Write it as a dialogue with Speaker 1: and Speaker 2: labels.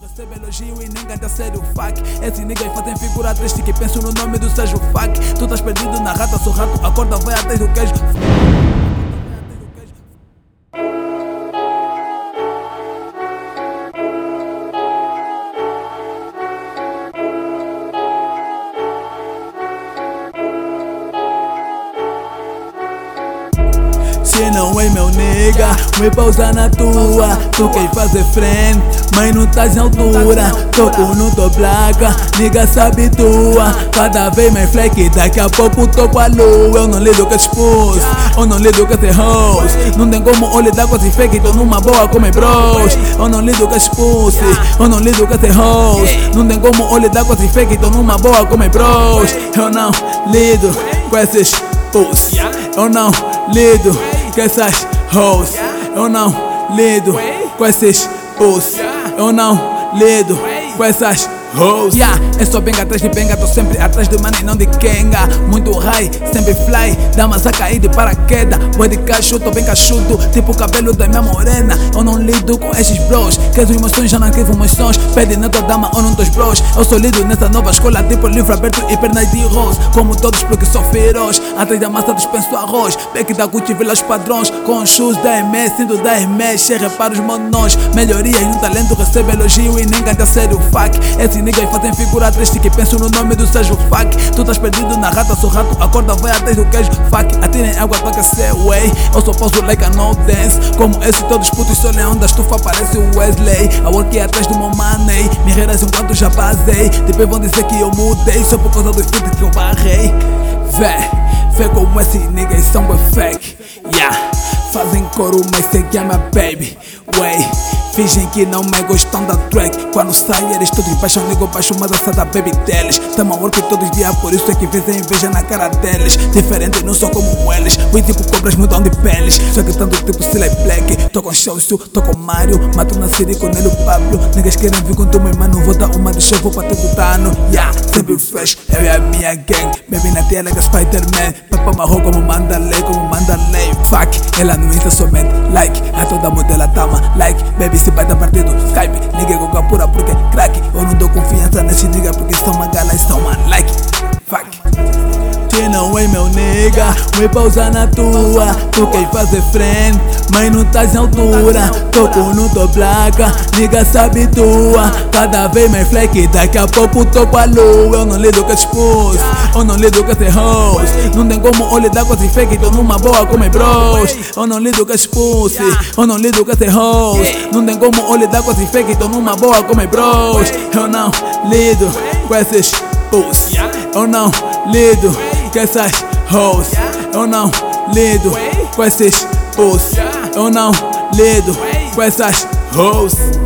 Speaker 1: recebe elogio e nem canta sério fuck Esses niggas fazem figura triste que pensam no nome do Sérgio fuck Tu estás perdido na rata, sou rato, acorda vai atrás do queijo Se não é meu nega, vai pausar na tua Tu quer fazer frente, mas não estás na altura. Toco no tua placa, nigga sabe tua. Cada vez mais fleque, daqui a pouco toco a lua. Eu não lido com expulso, eu não lido com esse host Não tem como eu lidar com fake, tô numa boa com meus bros. Eu não lido com expulso, eu não lido com esse host Não tem como eu lidar com fake, tô numa boa com meus bros. Eu não lido com esses puss Eu não lido com essas hoes. Eu não lido com esses puss Eu não lido com essas yeah, É só benga atrás de benga, tô sempre atrás de money, não de kenga. Muito high, sempre fly, damas a cair de paraquedas. Boy de cacho, tô bem cachudo, tipo o cabelo da minha morena. Eu não lido com esses bros, que as emoções já não crivam meus sons. Pede na tua dama ou num dos bros. Eu sou lido nessa nova escola, tipo livro aberto e pernas de rose. Como todos porque sou feroz, atrás da massa dispenso arroz. Beck da Gucci, vila os padrões, com os shoes da MS, cinto da Cheia repara os monões, melhorias no talento recebe elogio e nem canta sério. Fuck Esses niggas fazem figura triste que pensam no nome do Sérgio fuck Tu estás perdido na rata, sou rato, acorda vai atrás do queijo fuck Atirem água pra aquecer, way. Eu só posso like a no dance. Como esse todos putos só leão da estufa parece o Wesley. A work é atrás do meu money. Me reras enquanto já basei. Depois vão dizer que eu mudei Só por causa dos feats que eu barrei. Vé, vê como esses niggas são bué fake. Yeah, fazem coro mas que é minha baby. Way Fingem que não me gostam da track Quando sai eles todos baixam, nego baixo Mas essa da baby deles. Tamo work todos os dias Por isso é que vezes inveja na cara deles. Diferente, não sou como eles. Fui tipo cobras mudam de peles. Só que tanto tipo Silly Black. Tô com Chelsea, tô com Mario. Mato na série com ele o Pablo. Niggas querem vir com tu meu mano Vou dar uma de show, vou pra ter dano Yeah, sempre fresh Eu e a minha gang. Baby na tela like a Spider-Man. Papa marrou como Mandalay, como Mandalay Fuck, ela não insta somente. Like, a toda modela tama Like, baby se bate a partir do Skype Nigga com pura porque crack Eu não dou confiança nesse nigga porque são uma gala e são man like Fuck não é meu nega, vai pausar na tua Tu quer fazer frente, mas não estás na altura. Toco no tua placa, nigga sabe tua. Cada vez mais fleque, daqui a pouco toco a lua. Eu não lido com expulso, eu não lido com esse host Não tem como eu lidar com esse fake, tô numa boa com meus bros. Eu não lido com expulso, eu não lido com esse host Não tem como eu lidar com esse fake, tô numa boa com meus bros. Eu não lido com esses puss Eu não lido com essas hoes Eu não lido com esses puss Eu não lido com essas hoes